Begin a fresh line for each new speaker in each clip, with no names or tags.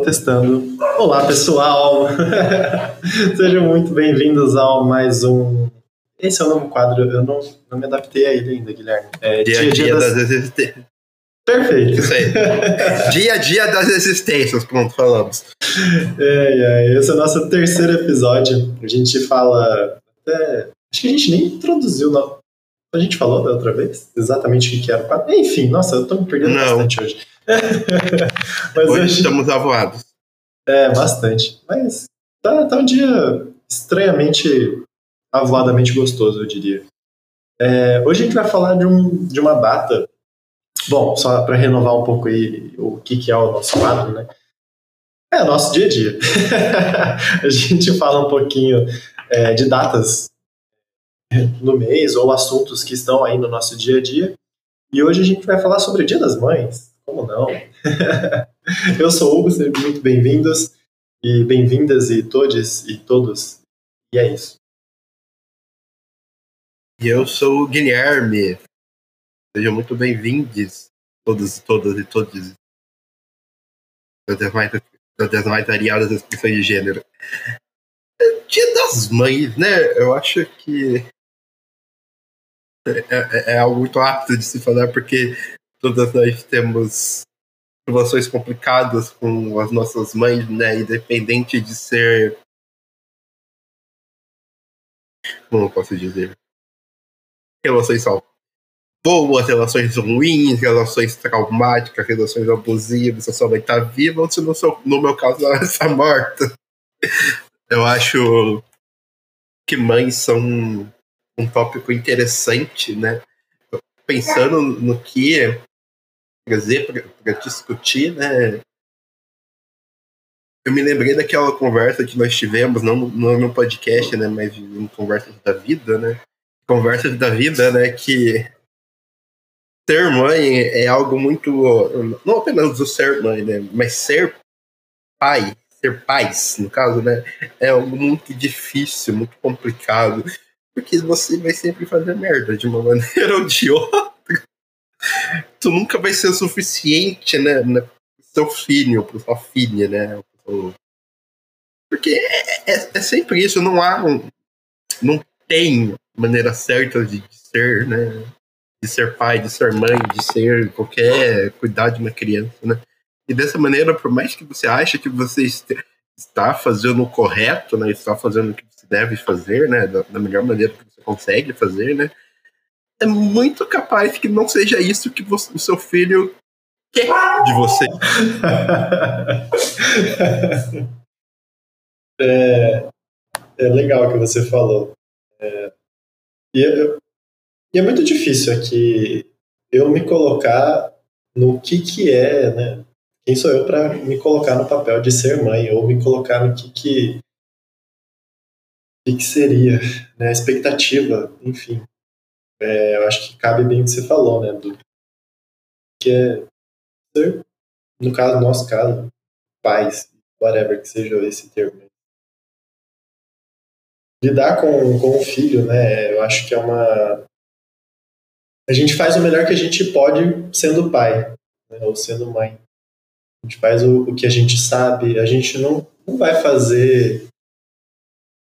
testando. Olá, pessoal! Sejam muito bem-vindos ao mais um. Esse é o novo quadro, eu não, não me adaptei a ele ainda, Guilherme. É,
Dia a dia das existências.
Perfeito.
Isso aí. Dia a dia das existências, pronto, falamos.
É, é, esse é o nosso terceiro episódio. A gente fala. Até, acho que a gente nem introduziu. Não. A gente falou da outra vez exatamente o que era o quadro. Enfim, nossa, eu tô me perdendo
Não.
bastante hoje. Mas
Hoje
hoje.
estamos avoados.
É, bastante. Mas tá, tá um dia estranhamente avoadamente gostoso, eu diria. É, hoje a gente vai falar de, um, de uma data. Bom, só para renovar um pouco aí o que, que é o nosso quadro, né? É o nosso dia a dia. a gente fala um pouquinho é, de datas no mês ou assuntos que estão aí no nosso dia a dia. E hoje a gente vai falar sobre o Dia das Mães. Como não? Eu sou o Hugo, sejam muito bem-vindos e bem-vindas e todes e todos. E é isso.
E eu sou o Guilherme. Sejam muito bem-vindos, todos e todas e todos. Das demais, das demais variadas expressões de gênero. É Dia das Mães, né? Eu acho que é, é- é algo muito apto de se falar, porque todas nós temos situações complicadas com as nossas mães, né? Independente de ser. Como posso dizer? Relações são boas, relações ruins, relações traumáticas, relações abusivas, se a sua mãe tá viva, ou se no, seu, no meu caso ela está morta. Eu acho que mães são um, tópico interessante, né? Pensando no que trazer para discutir, né? Eu me lembrei daquela conversa que nós tivemos, não no podcast, né? Mas em conversas da vida, né? Conversas da vida, né? Que ser mãe é algo muito. Não apenas o ser mãe, né? Mas ser pai, ser pais, no caso, né? É algo muito difícil, muito complicado. Porque você vai sempre fazer merda de uma maneira ou de outra tu nunca vai ser o suficiente, né, né pro seu filho, pro sua filha, né? Porque é, é- é sempre isso, não há um, não tem maneira certa de, ser, né? De ser pai, de ser mãe, de ser qualquer cuidar de uma criança, né? E dessa maneira, por mais que você ache que você está fazendo o correto, né? Está fazendo o que deve fazer, né? Da, da melhor maneira que você consegue fazer, né? é muito capaz que não seja isso que você- o seu filho quer de você.
é, é legal o que você falou. É, e, eu- e é muito difícil aqui eu me colocar no que que é, né? Quem sou eu para me colocar no papel de ser mãe ou me colocar no que que, que, que seria, né? A expectativa, enfim. É, eu acho que cabe bem o que você falou, né? Do que é ser, no caso, no nosso caso, pais, whatever que seja esse termo. Lidar com, com o filho, né? Eu acho que é uma. A gente faz o melhor que a gente pode sendo pai, né, ou sendo mãe. A gente faz o, o que a gente sabe, a gente não, não vai fazer.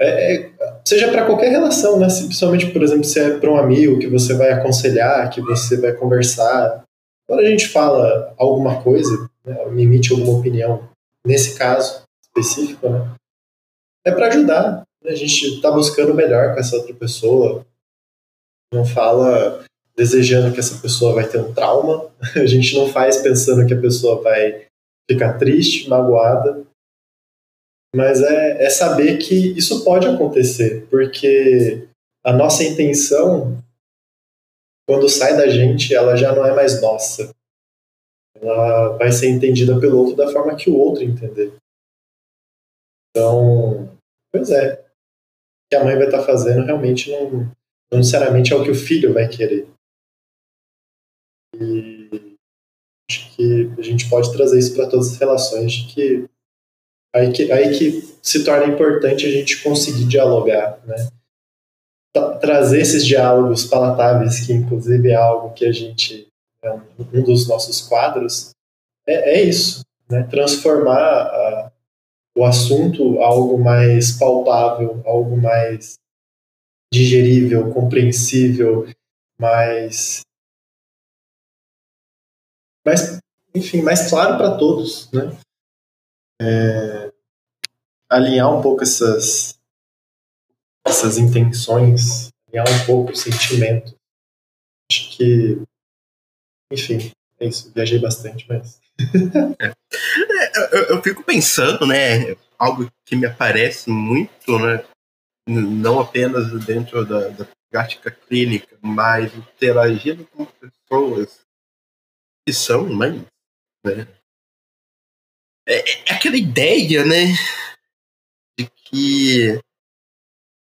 É, é, seja para qualquer relação, né? Se, principalmente, por exemplo, se é para um amigo que você vai aconselhar, que você vai conversar. Quando a gente fala alguma coisa, né, me emite alguma opinião, nesse caso específico, né? É para ajudar. né? A gente está buscando o melhor com essa outra pessoa. Não fala desejando que essa pessoa vai ter um trauma. A gente não faz pensando que a pessoa vai ficar triste, magoada. Mas é, é saber que isso pode acontecer, porque a nossa intenção, quando sai da gente, ela já não é mais nossa. Ela vai ser entendida pelo outro da forma que o outro entender. Então, pois é. O que a mãe vai estar fazendo realmente não, não necessariamente é o que o filho vai querer. E acho que a gente pode trazer isso para todas as relações, de que aí, que aí que se torna importante a gente conseguir dialogar, né? trazer esses diálogos palatáveis, que inclusive é algo que a gente, é um dos nossos quadros, é, é isso, né? transformar a, o assunto algo mais palpável, algo mais digerível, compreensível, mais, mais enfim, mais claro para todos, né? É, alinhar um pouco essas essas intenções, alinhar um pouco o sentimento. Acho que, enfim, é isso. Viajei bastante, mas
é. Eu, eu, fico pensando, né? Algo que me aparece muito, né? Não apenas dentro da, da prática clínica, mas interagindo com pessoas que são mães, né? É, é aquela ideia, né? De que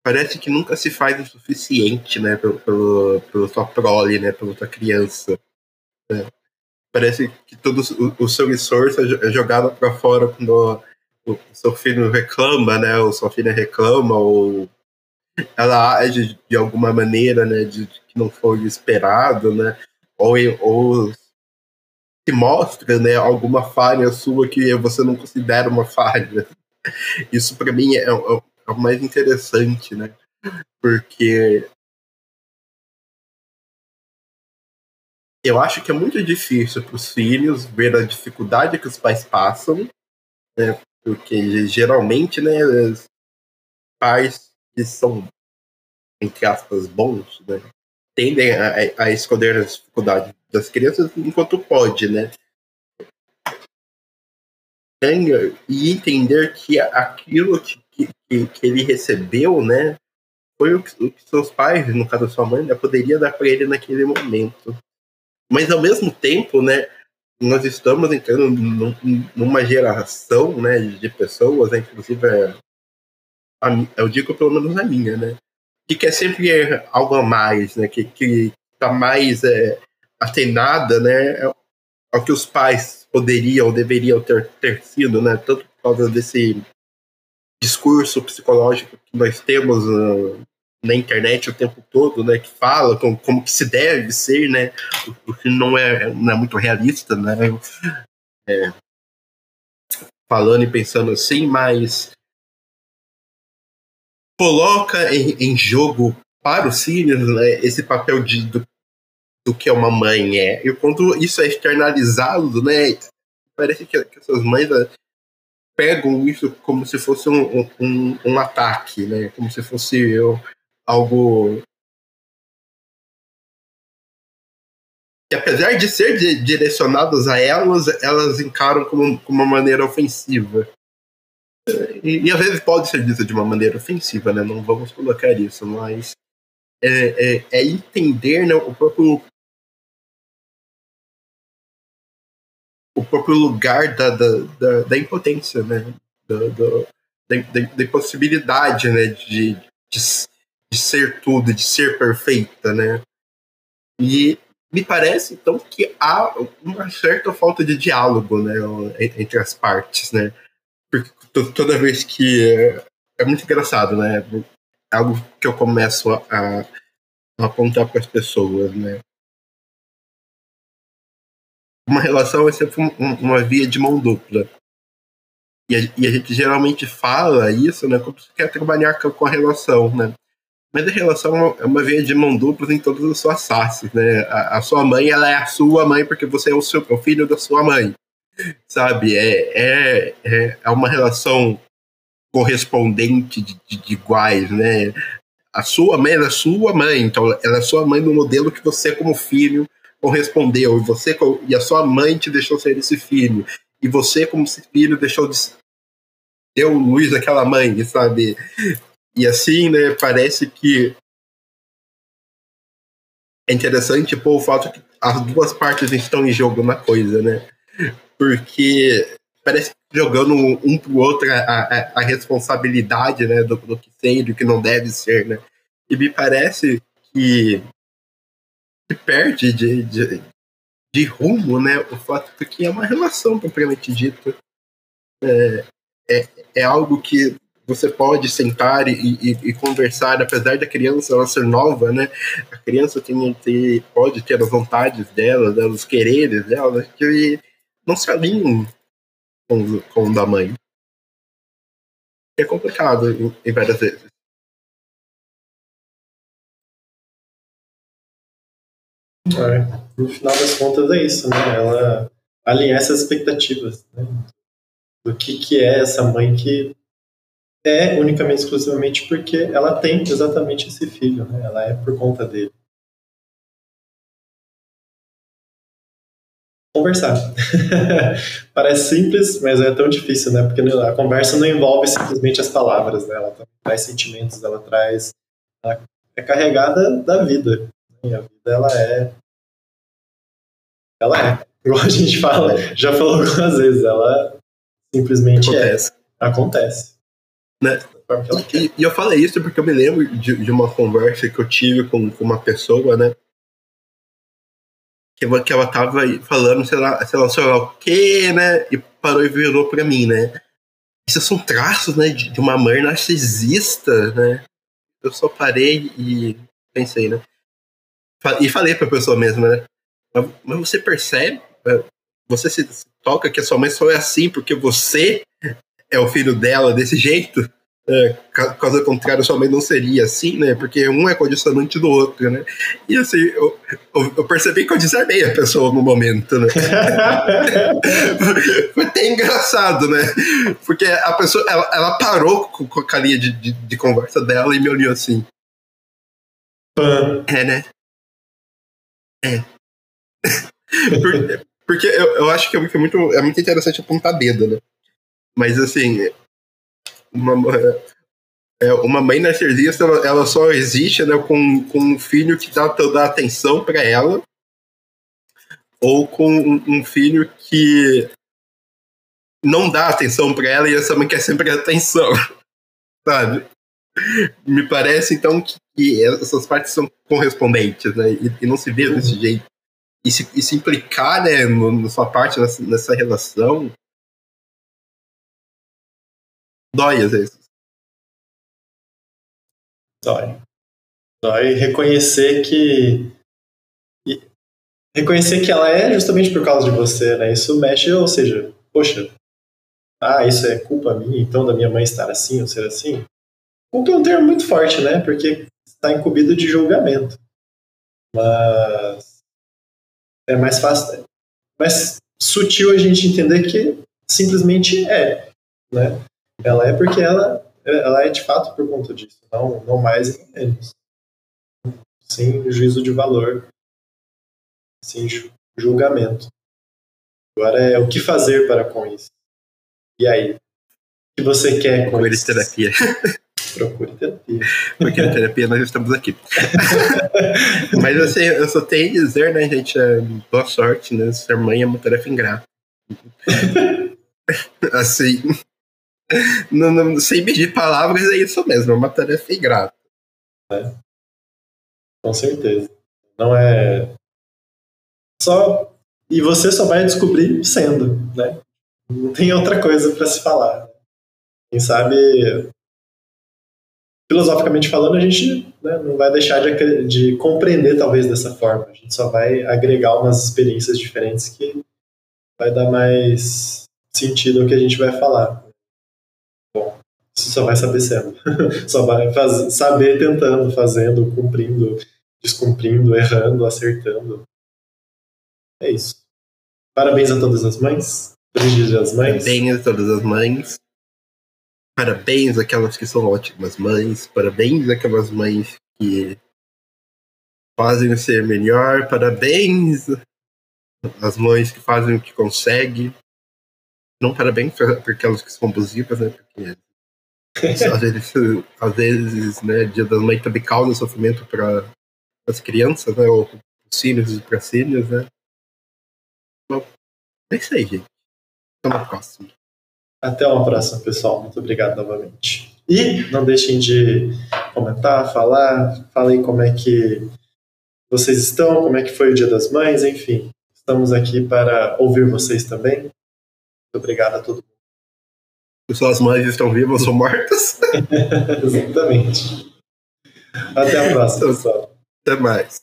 parece que nunca se faz o suficiente, né? Pelo, pelo, pelo sua prole, né? Pela sua criança. Né? parece que todo o, o seu esforço é jogado para fora quando o, seu filho reclama, né? Ou sua filha reclama, ou ela age de alguma maneira, né? De, de que não foi esperado, né? Ou, ou se mostra, né? Alguma falha sua que você não considera uma falha. Isso para mim é, é, é o mais interessante, né? Porque eu acho que é muito difícil para os filhos ver a dificuldade que os pais passam, né? Porque geralmente, né, pais que são, entre aspas, bons, né, tendem a, a esconder as dificuldades das crianças enquanto pode, né? E entender que aquilo que, que, que ele recebeu, né, foi o que, o que seus pais, no caso sua mãe, né, poderia dar para ele naquele momento. Mas ao mesmo tempo, né, nós estamos entrando numa geração, né, de pessoas, né, inclusive é, eu digo pelo menos a minha, né, que quer sempre algo a mais, né, que que está mais é, atenada, né, ao que os pais poderiam ou deveriam ter, ter sido, né, tanto por causa desse discurso psicológico que nós temos uh, na internet o tempo todo, né, que fala como, como que se deve ser, né, o, que não é, não é muito realista, né, é, falando e pensando assim, mas coloca em, em jogo para os filhos né, esse papel de, do, do que uma mãe é. E quando isso é externalizado, né, parece que, que essas mães né, pegam isso como se fosse um, um, um ataque, né, como se fosse eu, algo que apesar de ser direcionadas a elas, elas encaram como, como uma maneira ofensiva. E, e, às vezes pode ser dito de uma maneira ofensiva, né? Não vamos colocar isso, mas é, é, é entender né, o próprio o próprio lugar da, da, da, da impotência, né? Da, da, da, da impossibilidade, né? De, de de ser tudo, de ser perfeita, né? E me parece, então, que há uma certa falta de diálogo, né, entre as partes, né? Porque toda vez que... É, é muito engraçado, né? É algo que eu começo a, a apontar para as pessoas, né? Uma relação é sempre um, uma via de mão dupla. E a, e a, gente geralmente fala isso, né? Como você quer trabalhar com, com a relação, né? Mas a relação é uma via de mão dupla em todas as suas faces, né? A, a, sua mãe, ela é a sua mãe porque você é o, seu, o filho da sua mãe, sabe? É, é, é, é uma relação correspondente de, de, de iguais, né? A sua mãe é a sua mãe, então ela é sua mãe no modelo que você, como filho, correspondeu. E, você, e a sua mãe te deixou ser esse filho. E você, como filho, deixou de deu luz àquela mãe, sabe? E assim, né, parece que é interessante pô, o fato que as duas partes estão em jogo na coisa, né? Porque parece que jogando um pro outro a, a, a responsabilidade né, do, do que ser e do que não deve ser, né? E me parece que, que perde de, de, de, rumo, né? O fato de que é uma relação propriamente dita. É, é, é algo que você pode sentar e, e, e, conversar, apesar da criança ela ser nova, né? A criança tem, ter, pode ter as vontades dela, né? os quereres dela, que não se alinham com, com o da mãe. É complicado em, em várias vezes.
É, no final das contas é isso, né? Ela alinhar essas expectativas, né? Do que, que é essa mãe que é unicamente, exclusivamente porque ela tem exatamente esse filho, né? Ela é por conta dele. Conversar. Parece simples, mas é tão difícil, né? Porque a conversa não envolve simplesmente as palavras, né? Ela traz sentimentos, ela traz. Ela é carregada da vida. E a vida, ela é. Ela é. Igual a gente fala, já falou algumas vezes, ela simplesmente é. Acontece. é. Acontece.
Né? E, e, eu falei isso porque eu me lembro de, de uma conversa que eu tive com, com uma pessoa, né? Que, que ela tava falando, sei lá, sei lá, sei lá o quê, né? E parou e virou pra mim, né? Esses são traços, né? De, de uma mãe narcisista, né? Eu só parei e pensei, né? E falei pra pessoa mesmo, né? Mas você percebe, é, você se toca que a sua mãe só é assim porque você é o filho dela desse jeito? É, caso contrário, sua mãe não seria assim, né? Porque um é condicionante do outro, né? E assim, eu, eu, percebi que eu desarmei a pessoa no momento, né? Foi até engraçado, né? Porque a pessoa, ela, ela parou com, a linha de, de, de, conversa dela e me olhou assim. É, né? É. porque, porque eu, eu acho que é muito, é muito interessante apontar dedo, né? Mas assim, uma, é, uma mãe narcisista, ela, ela só existe né, com, com um filho que dá toda a atenção para ela, ou com um, um, filho que não dá atenção para ela e essa mãe quer sempre atenção, sabe? Me parece então que, que essas partes são correspondentes, né? E, e não se vê desse uhum. jeito. E se, e se implicar, né, no, na sua parte nessa, nessa relação, dói às vezes.
Dói. Dói reconhecer que. Reconhecer que ela é justamente por causa de você, né? Isso mexe, ou seja, poxa, ah, isso é culpa minha, então, da minha mãe estar assim ou ser assim? Culpa é um termo muito forte, né? Porque está incumbido de julgamento. Mas é mais fácil, é mais sutil a gente entender que simplesmente é, né? Ela é porque ela, ela é de fato por conta disso, não, não mais e menos. Sem juízo de valor, sem julgamento. Agora é o que fazer para com isso. E aí? O que você quer com
Procure isso? terapia.
Procure terapia.
Porque na terapia nós estamos aqui. Mas assim, eu só tenho a dizer, né, gente, é, boa sorte, né? Ser mãe é uma tarefa ingrata. assim, não, não, sem medir palavras, é isso mesmo, é uma tarefa ingrata.
É. Com certeza. Não é. Só. E você só vai descobrir sendo, né? Não tem outra coisa para se falar. Quem sabe, filosoficamente falando, a gente né, não vai deixar de, de compreender talvez dessa forma. A gente só vai agregar umas experiências diferentes que vai dar mais sentido ao que a gente vai falar. Você só vai saber sendo. só vai faz, saber tentando, fazendo, cumprindo, descumprindo, errando, acertando. É isso. Parabéns a todas as mães. Feliz dia das mães.
Parabéns a todas as mães. Parabéns àquelas que são ótimas mães. Parabéns àquelas mães que fazem ser melhor. Parabéns às mães que fazem o que conseguem. Não parabéns para aquelas que são abusivas, né? Porque às vezes, às vezes, né, Dia das Mães também causa sofrimento para as crianças, né, ou os filhos e para filhos, né. Bom, é isso aí, gente. Até uma próxima.
Até uma próxima, pessoal. Muito obrigado novamente. E não deixem de comentar, falar, falem como é que vocês estão, como é que foi o Dia das Mães, enfim. Estamos aqui para ouvir vocês também. Muito obrigado a todo mundo.
Suas mães estão vivas ou mortas.
Exatamente. Até a próxima, pessoal.
Até mais.